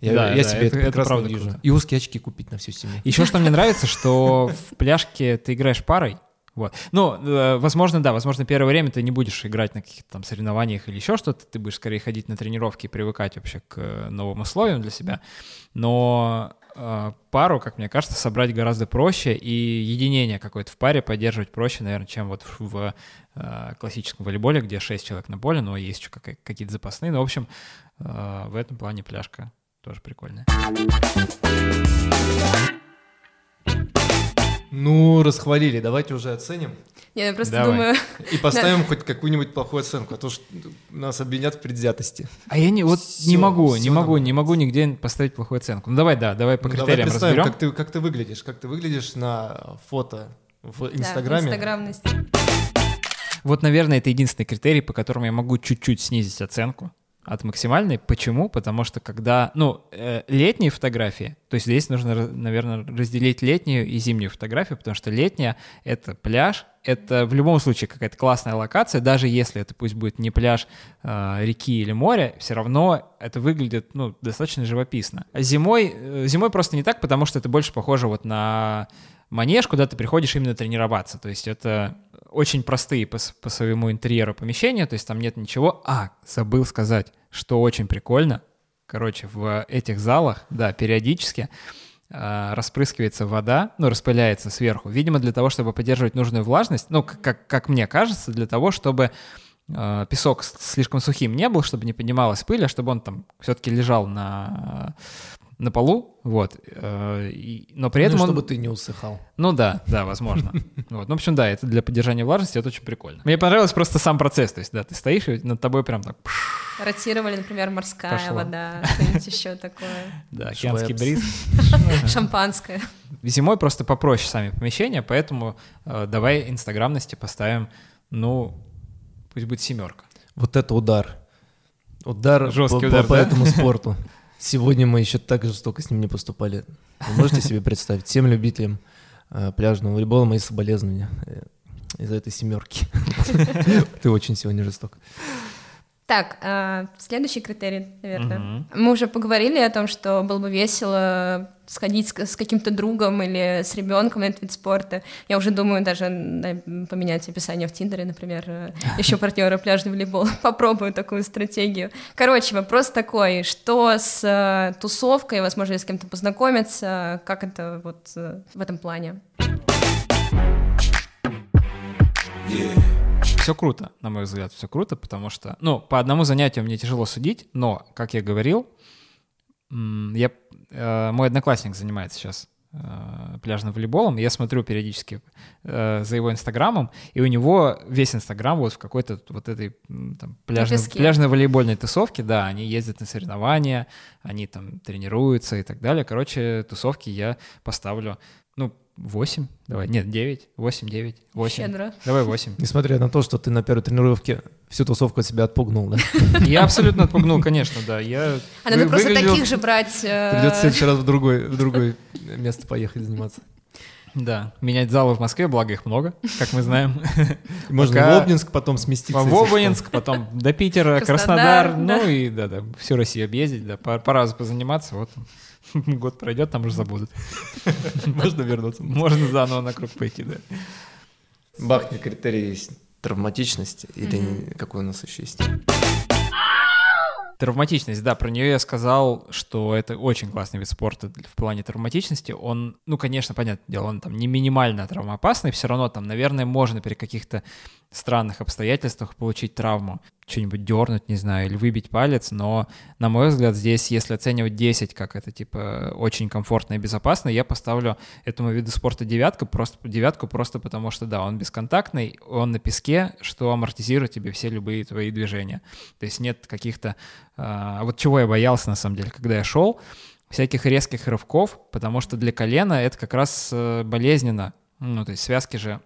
[SPEAKER 3] Я,
[SPEAKER 1] Да,
[SPEAKER 3] я
[SPEAKER 1] да,
[SPEAKER 3] себе
[SPEAKER 1] это-
[SPEAKER 3] это,
[SPEAKER 1] это
[SPEAKER 3] прекрасно
[SPEAKER 1] правда
[SPEAKER 3] вижу.
[SPEAKER 1] круто.
[SPEAKER 3] И узкие очки купить на всю семью.
[SPEAKER 1] Еще что мне нравится, что в пляжке ты играешь парой. Вот. Ну, э, возможно, да, возможно, первое время ты не будешь играть на каких-то там соревнованиях или еще что-то, ты будешь скорее ходить на тренировки и привыкать вообще к э, новым условиям для себя. Но э, пару, как мне кажется, собрать гораздо проще, и единение какое-то в паре поддерживать проще, наверное, чем вот в, в, э, классическом волейболе, где 6 человек на поле, но есть еще какие-то запасные. Ну, в общем, в этом плане пляжка тоже прикольная.
[SPEAKER 3] Ну, расхвалили, давайте уже оценим
[SPEAKER 2] Я просто
[SPEAKER 1] Давай.
[SPEAKER 2] думаю,
[SPEAKER 3] и поставим хоть какую-нибудь плохую оценку, а то ж нас обвинят в предвзятости.
[SPEAKER 1] А я не, вот не
[SPEAKER 3] Всё,
[SPEAKER 1] могу, не могу,
[SPEAKER 3] нормально.
[SPEAKER 1] не могу нигде поставить плохую оценку. Ну давай, да, давай по
[SPEAKER 3] Ну, давай
[SPEAKER 1] критериям
[SPEAKER 3] представим,
[SPEAKER 1] разберем.
[SPEAKER 3] как ты, как ты выглядишь, как ты выглядишь на фото в
[SPEAKER 2] да,
[SPEAKER 3] Инстаграме.
[SPEAKER 2] инстаграмность.
[SPEAKER 1] Вот, наверное, это единственный критерий, по которому я могу чуть-чуть снизить оценку от максимальной. Почему? Потому что когда, ну, э, летние фотографии, то есть здесь нужно, наверное, разделить летнюю и зимнюю фотографию, потому что летняя — это пляж, это в любом случае какая-то классная локация, даже если это пусть будет не пляж э, реки или моря, все равно это выглядит, ну, достаточно живописно. Зимой, э, зимой просто не так, потому что это больше похоже вот на манеж, куда ты приходишь именно тренироваться. То есть это очень простые по, по своему интерьеру помещения, то есть там нет ничего. А, забыл сказать, что очень прикольно. Короче, в этих залах, да, периодически а, распрыскивается вода, ну, распыляется сверху, видимо, для того, чтобы поддерживать нужную влажность, ну, как, как мне кажется, для того, чтобы а, песок слишком сухим не был, чтобы не поднималась пыль, а чтобы он там все-таки лежал на, на полу, вот, э, и- но при этом
[SPEAKER 3] Ну,
[SPEAKER 1] он...
[SPEAKER 3] чтобы ты не усыхал.
[SPEAKER 1] Ну да, да, возможно. Вот. Ну, в общем, да, это для поддержания влажности, это очень прикольно. Мне понравился просто сам процесс, то есть, да, ты стоишь, и над тобой прям так,
[SPEAKER 2] Ротировали, например, морская
[SPEAKER 1] Пошло.
[SPEAKER 2] вода, что-нибудь еще такое.
[SPEAKER 1] да, океанский бриз.
[SPEAKER 2] Шампанское.
[SPEAKER 1] Зимой просто попроще сами помещения, поэтому э, давай инстаграмности поставим, ну, пусть будет семерка.
[SPEAKER 3] Вот это удар. Удар
[SPEAKER 1] Жесткий
[SPEAKER 3] по,
[SPEAKER 1] удар,
[SPEAKER 3] по- по
[SPEAKER 1] да?
[SPEAKER 3] этому спорту. Сегодня мы еще так жестоко с ним не поступали. Вы можете себе представить? Всем любителям э, пляжного волейбола мои соболезнования э, из-за этой семерки. Ты очень сегодня жесток.
[SPEAKER 2] Так, а, следующий критерий, наверное.
[SPEAKER 1] Мгм.
[SPEAKER 2] Мы уже поговорили о том, что было бы весело сходить с, с каким-то другом или с ребенком на этот вид спорта. Я уже думаю даже поменять описание в Тиндере, например, еще партнера пляжный волейбол. Попробую такую стратегию. Короче, вопрос такой, что с э, тусовкой, возможно, с кем-то познакомиться, как это вот э, в этом плане?
[SPEAKER 1] Все круто, на мой взгляд, все круто, потому что, ну, по одному занятию мне тяжело судить, но, как я говорил, я, э, мой одноклассник занимается сейчас э, пляжным волейболом, и я смотрю периодически э, за его инстаграмом, и у него весь инстаграм вот в какой-то вот этой там, пляжной, пляжной волейбольной тусовке, да, они ездят на соревнования, они там тренируются и так далее. Короче, тусовки я поставлю, ну, 8, давай, нет, 9, 8, 9, 8.
[SPEAKER 2] Щедро.
[SPEAKER 1] Давай 8.
[SPEAKER 3] Несмотря на то, что ты на первой тренировке всю тусовку от себя отпугнул, да?
[SPEAKER 1] Я абсолютно отпугнул, конечно, да. Я
[SPEAKER 2] А надо просто таких же брать. э,
[SPEAKER 3] Придется в следующий раз в другой, в другое место поехать заниматься.
[SPEAKER 1] Да, менять залы в Москве, благо их много, как мы знаем.
[SPEAKER 3] Можно
[SPEAKER 1] Пока-
[SPEAKER 3] в Обнинск потом сместиться.
[SPEAKER 1] В. Обнинск, потом до Питера,
[SPEAKER 2] Краснодар,
[SPEAKER 1] Краснодар, ну и да-да, всю Россию объездить, да, по, по разу позаниматься, вот год пройдет, там уже забудут.
[SPEAKER 3] Можно вернуться.
[SPEAKER 1] Можно заново на круг пойти, да.
[SPEAKER 3] Бахни критерий есть травматичность или какой у нас еще есть?
[SPEAKER 1] Травматичность, да, про нее я сказал, что это очень классный вид спорта в плане травматичности. Он, ну, конечно, понятное дело, он там не минимально травмоопасный, все равно там, наверное, можно при каких-то странных обстоятельствах получить травму, что-нибудь дернуть, не знаю, или выбить палец, но, на мой взгляд, здесь, если оценивать 10 как это, типа, очень комфортно и безопасно, я поставлю этому виду спорта девятку, просто девятку просто потому что, да, он бесконтактный, он на песке, что амортизирует тебе все любые твои движения. То есть нет каких-то... а, вот чего я боялся, на самом деле, когда я шел, всяких резких рывков, потому что для колена это как раз э, болезненно. Ну, то есть связки же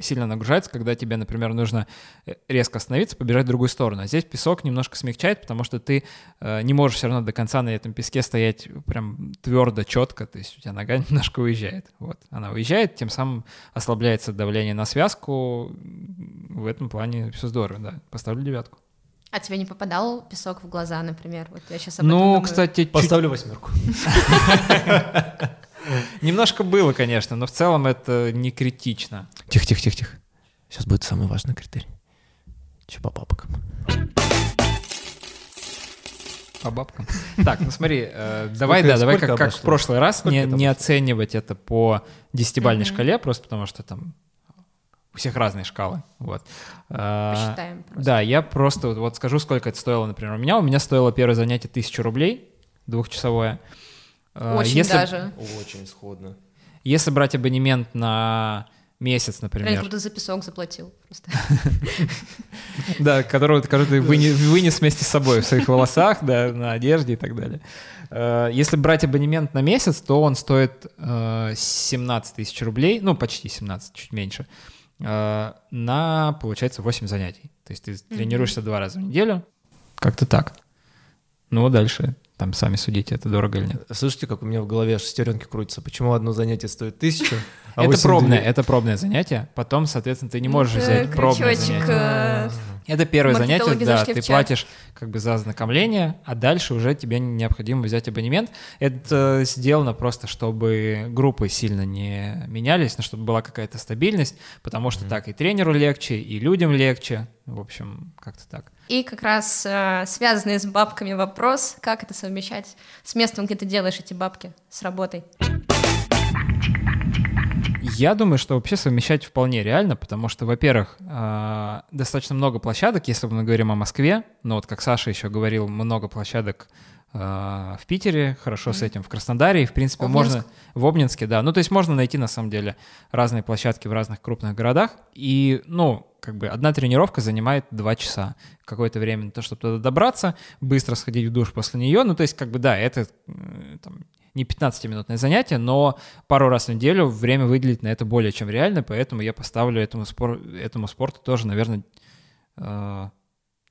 [SPEAKER 1] сильно нагружаются, когда тебе, например, нужно э, резко остановиться, побежать в другую сторону. А здесь песок немножко смягчает, потому что ты э, не можешь все равно до конца на этом песке стоять прям твердо, четко, то есть у тебя нога немножко уезжает. Вот. Она уезжает, тем самым ослабляется давление на связку. В этом плане все здорово, да. Поставлю девятку.
[SPEAKER 2] А тебе не попадал песок в глаза, например? Вот я сейчас об этом
[SPEAKER 1] Ну,
[SPEAKER 2] думаю.
[SPEAKER 1] кстати, чуть-
[SPEAKER 3] Поставлю восьмерку.
[SPEAKER 1] немножко было, конечно, но в целом это не критично.
[SPEAKER 3] Тихо, тихо, тихо, тихо. Сейчас будет самый важный критерий. Че по папкам?
[SPEAKER 1] По бабкам. Так, ну смотри, э, давай, да, давай как, как в прошлый раз
[SPEAKER 3] Сколько
[SPEAKER 1] не,
[SPEAKER 3] это
[SPEAKER 1] не оценивать это по десятибальной
[SPEAKER 2] Мгм.
[SPEAKER 1] шкале, просто потому что там у всех разные шкалы. Вот. А,
[SPEAKER 2] Посчитаем просто.
[SPEAKER 1] Да, я просто вот- скажу, сколько это стоило, например. У меня у меня стоило первое занятие тысячу рублей, двухчасовое. А,
[SPEAKER 2] Очень
[SPEAKER 1] если,
[SPEAKER 2] даже.
[SPEAKER 3] Очень сходно.
[SPEAKER 1] Если брать абонемент на месяц, например,
[SPEAKER 2] как будто за песок заплатил просто.
[SPEAKER 1] Да, которого, ты вынес, вместе с собой в своих волосах, да, на одежде и так далее. Э, Если брать абонемент на месяц, то он стоит э, 17 тысяч рублей, ну, почти 17, чуть меньше, э, на, получается, 8 занятий. То есть ты тренируешься два раза в неделю. Как-то так. Ну, дальше там сами судите, это дорого или нет.
[SPEAKER 3] Слышите, как у меня в голове шестеренки крутятся? Почему одно занятие стоит тысячу, а
[SPEAKER 1] это пробное, это пробное занятие. Потом, соответственно, ты не можешь
[SPEAKER 2] Это
[SPEAKER 1] взять пробное
[SPEAKER 2] крючочек,
[SPEAKER 1] занятие. Это первое занятие, да, ты платишь как бы за ознакомление, а дальше уже тебе необходимо взять абонемент. Это сделано просто, чтобы группы сильно не менялись, но чтобы была какая-то стабильность, потому что так и тренеру легче, и людям легче. В общем, как-то так.
[SPEAKER 2] И как раз э, связанный с бабками вопрос, как это совмещать с местом, где ты делаешь эти бабки, с работой.
[SPEAKER 1] Я думаю, что вообще совмещать вполне реально, потому что, во-первых, а, достаточно много площадок, если мы говорим о Москве, но вот как Саша еще говорил, много площадок а, в Питере, хорошо с этим в Краснодаре, и, в принципе,
[SPEAKER 2] Обнинск?
[SPEAKER 1] можно... В Обнинске, да. Ну, то есть можно найти, на самом деле, разные площадки в разных крупных городах, и, ну, как бы одна тренировка занимает два часа какое-то время на то, чтобы туда добраться, быстро сходить в душ после нее. Ну, то есть, как бы, да, это там, не 15-минутное занятие, но пару раз в неделю время выделить на это более чем реально, поэтому я поставлю этому, спор, этому спорту тоже, наверное, э,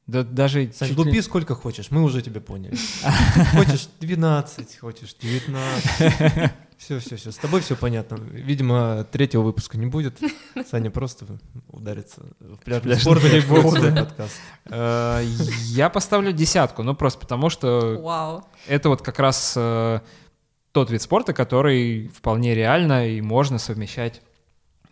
[SPEAKER 1] да, даже
[SPEAKER 3] Сань,
[SPEAKER 1] чуть ли-
[SPEAKER 3] лупи сколько хочешь, мы уже тебя поняли. Хочешь 12, хочешь 19. Все, все, все. С тобой все понятно. Видимо, третьего выпуска не будет. Саня просто ударится в пляжный спорт и
[SPEAKER 1] волейбол,
[SPEAKER 3] откроет свой
[SPEAKER 1] да.
[SPEAKER 3] подкаст.
[SPEAKER 1] Э, Я поставлю десятку, ну просто потому что это вот как раз э, тот вид спорта, который вполне реально и можно совмещать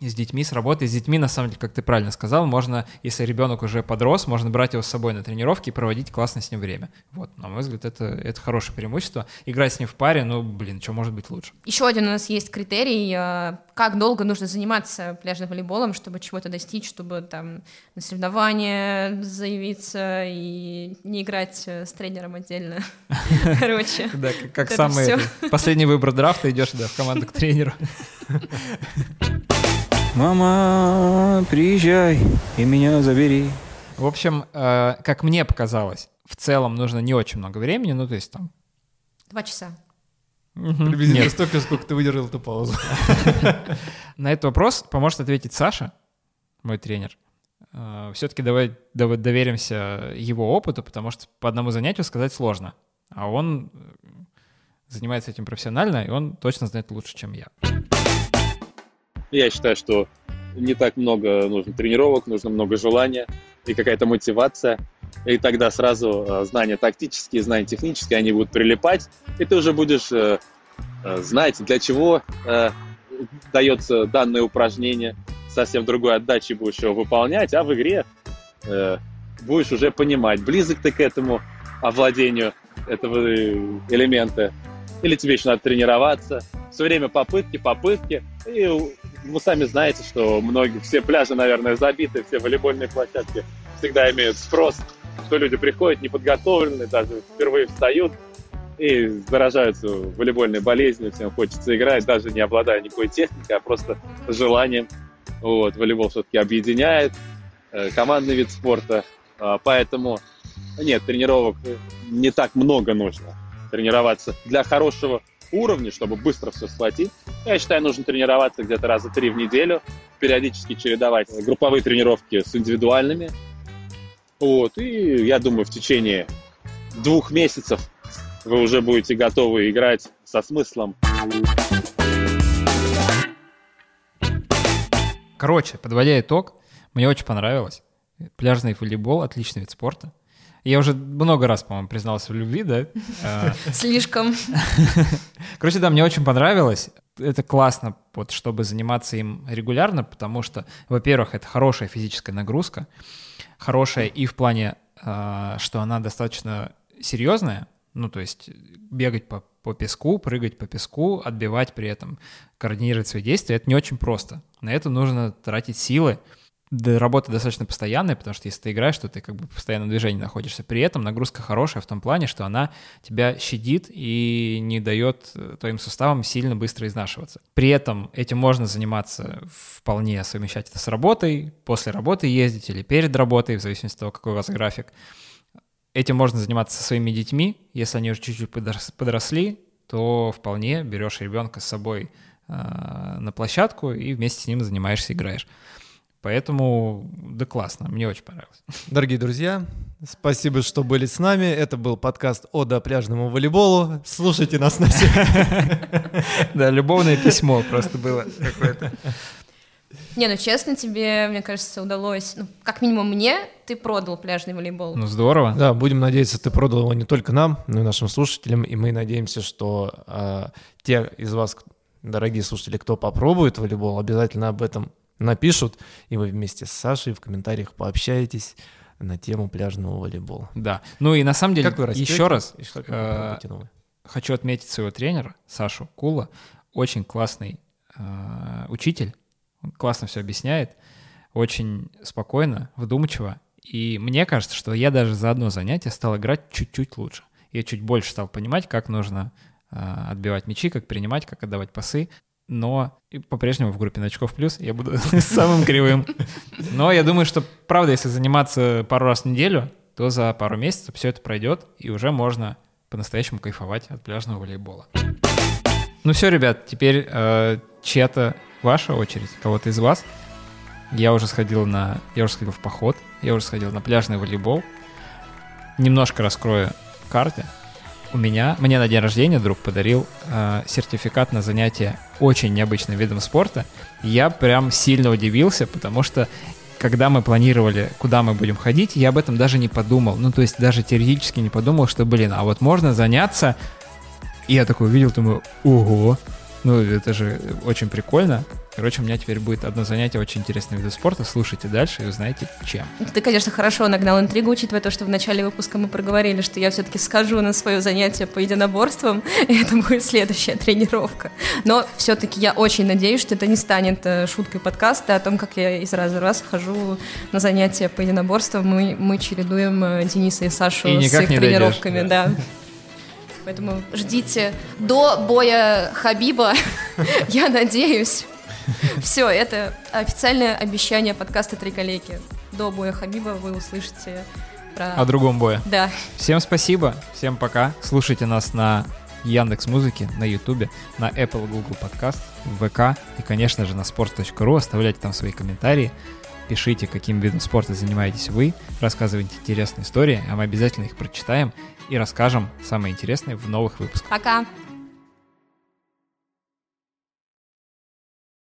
[SPEAKER 1] с детьми, с работой. С детьми, на самом деле, как ты правильно сказал, можно, если ребенок уже подрос, можно брать его с собой на тренировки и проводить классно с ним время. Вот, на мой взгляд, это, это хорошее преимущество. Играть с ним в паре, ну, блин, что может быть лучше?
[SPEAKER 2] Еще один у нас есть критерий, э, как долго нужно заниматься пляжным волейболом, чтобы чего-то достичь, чтобы там на соревнования заявиться и не играть э, с тренером отдельно. Короче.
[SPEAKER 1] Да, как, самый последний выбор драфта, идешь в команду к тренеру.
[SPEAKER 7] Мама, приезжай и меня забери.
[SPEAKER 1] В общем, э, как мне показалось, в целом нужно не очень много времени, ну, то есть там...
[SPEAKER 2] Два часа.
[SPEAKER 3] Приблизительно
[SPEAKER 1] нет.
[SPEAKER 3] столько, сколько ты выдержал эту паузу.
[SPEAKER 1] На этот вопрос поможет ответить Саша, мой тренер. Все-таки давай дов- доверимся его опыту, потому что по одному занятию сказать сложно. А он э, занимается этим профессионально, и он точно знает лучше, чем я.
[SPEAKER 6] Я считаю, что не так много нужно тренировок, нужно много желания и какая-то мотивация. И тогда сразу э, знания тактические, знания технические, они будут прилипать, и ты уже будешь э, э, знать, для чего э, дается данное упражнение, совсем другой отдачей будешь его выполнять, а в игре будешь уже понимать, близок ты к этому овладению этого элемента, или тебе еще надо тренироваться. Все время попытки, попытки. И вы сами знаете, что многие, все пляжи, наверное, забиты, все волейбольные площадки всегда имеют спрос, что люди приходят неподготовленные, даже впервые встают и заражаются волейбольной болезнью, всем хочется играть, даже не обладая никакой техникой, а просто желанием. Вот, волейбол все-таки объединяет, э, командный вид спорта, А, поэтому нет, тренировок не так много нужно тренироваться для хорошего уровня, чтобы быстро все схватить. Я считаю, нужно тренироваться где-то раза три в неделю, периодически чередовать групповые тренировки с индивидуальными. Вот, и я думаю, в течение двух месяцев вы уже будете готовы играть со смыслом.
[SPEAKER 1] Короче, подводя итог, мне очень понравилось. Пляжный волейбол — отличный вид спорта. Я уже много раз, по-моему, признался в любви, да?
[SPEAKER 2] Слишком.
[SPEAKER 1] Короче, да, мне очень понравилось. Это классно, вот, чтобы заниматься им регулярно, потому что, во-первых, это хорошая физическая нагрузка, хорошая и в плане, а, что она достаточно серьезная, ну, то есть бегать по, по песку, прыгать по песку, отбивать при этом, координировать свои действия, это не очень просто. На это нужно тратить силы, работа достаточно постоянная, потому что если ты играешь, то ты как бы в постоянном движении находишься. При этом нагрузка хорошая в том плане, что она тебя щадит и не дает э, твоим суставам сильно быстро изнашиваться. При этом этим можно заниматься вполне, совмещать это с работой, после работы ездить или перед работой, в зависимости от того, какой у вас график. Этим можно заниматься со своими детьми. Если они уже чуть-чуть подрос- подросли, то вполне берешь ребенка с собой э, на площадку и вместе с ним занимаешься, играешь. Поэтому, да классно, мне очень понравилось.
[SPEAKER 3] Дорогие друзья, спасибо, что были с нами. Это был подкаст «Ода пляжному волейболу». Слушайте нас на всех.
[SPEAKER 1] Да, любовное письмо просто было какое-то.
[SPEAKER 2] Не, ну честно, тебе, мне кажется, удалось, ну, как минимум мне, ты продал пляжный волейбол.
[SPEAKER 1] Ну, здорово.
[SPEAKER 3] Да, будем надеяться, ты продал его не только нам, но и нашим слушателям. И мы надеемся, что а, те из вас, дорогие слушатели, кто попробует волейбол, обязательно об этом напишут, и вы вместе с Сашей в комментариях пообщаетесь на тему пляжного волейбола.
[SPEAKER 1] Да. Ну и на самом деле,
[SPEAKER 3] Как вы растете?
[SPEAKER 1] еще раз
[SPEAKER 3] И что,
[SPEAKER 1] э, хочу отметить своего тренера, Сашу Кула. Очень классный э, учитель. Он классно все объясняет. Очень спокойно, вдумчиво. И мне кажется, что я даже за одно занятие стал играть чуть-чуть лучше. я чуть больше стал понимать, как нужно а, отбивать мячи, как принимать, как отдавать пасы. Но по-прежнему в группе новичков плюс я буду самым кривым. Но я думаю, что, правда, если заниматься пару раз в неделю, то за пару месяцев все это пройдет, и уже можно по-настоящему кайфовать от пляжного волейбола. Ну все, ребят, теперь э, чья-то ваша очередь, кого-то из вас. Я уже сходил на, я уже сходил в поход, я уже сходил на пляжный волейбол. Немножко раскрою карты. У меня, мне на день рождения друг подарил э, сертификат на занятие очень необычным видом спорта. Я прям сильно удивился, потому что когда мы планировали, куда мы будем ходить, я об этом даже не подумал. Ну, то есть даже теоретически не подумал, что, блин, а вот можно заняться. И я такой увидел, думаю, ого, ну, это же очень прикольно. Короче, у меня теперь будет одно занятие очень интересного вида спорта. Слушайте дальше и узнаете, чем.
[SPEAKER 2] Ты, конечно, хорошо нагнал интригу, учитывая то, что в начале выпуска мы проговорили, что я все-таки скажу на свое занятие по единоборствам, и это будет следующая тренировка. Но все-таки я очень надеюсь, что это не станет э, шуткой подкаста о том, как я из раза в раз хожу на занятия по единоборствам. Мы, мы чередуем э, Дениса и Сашу
[SPEAKER 1] И
[SPEAKER 2] с их
[SPEAKER 1] не дойдешь,
[SPEAKER 2] тренировками, да. Поэтому ждите до боя Хабиба, я надеюсь. Все, это официальное обещание подкаста «Три коллеги». До боя Хабиба вы услышите про...
[SPEAKER 1] О другом бое.
[SPEAKER 2] Да.
[SPEAKER 1] Всем спасибо, всем пока. Слушайте нас на Яндекс Музыке, на Ютубе, на Apple Google Подкаст, ВК и, конечно же, на sport.ru. Оставляйте там свои комментарии, пишите, каким видом спорта занимаетесь вы, рассказывайте интересные истории, а мы обязательно их прочитаем и расскажем самые интересные в новых выпусках.
[SPEAKER 2] Пока.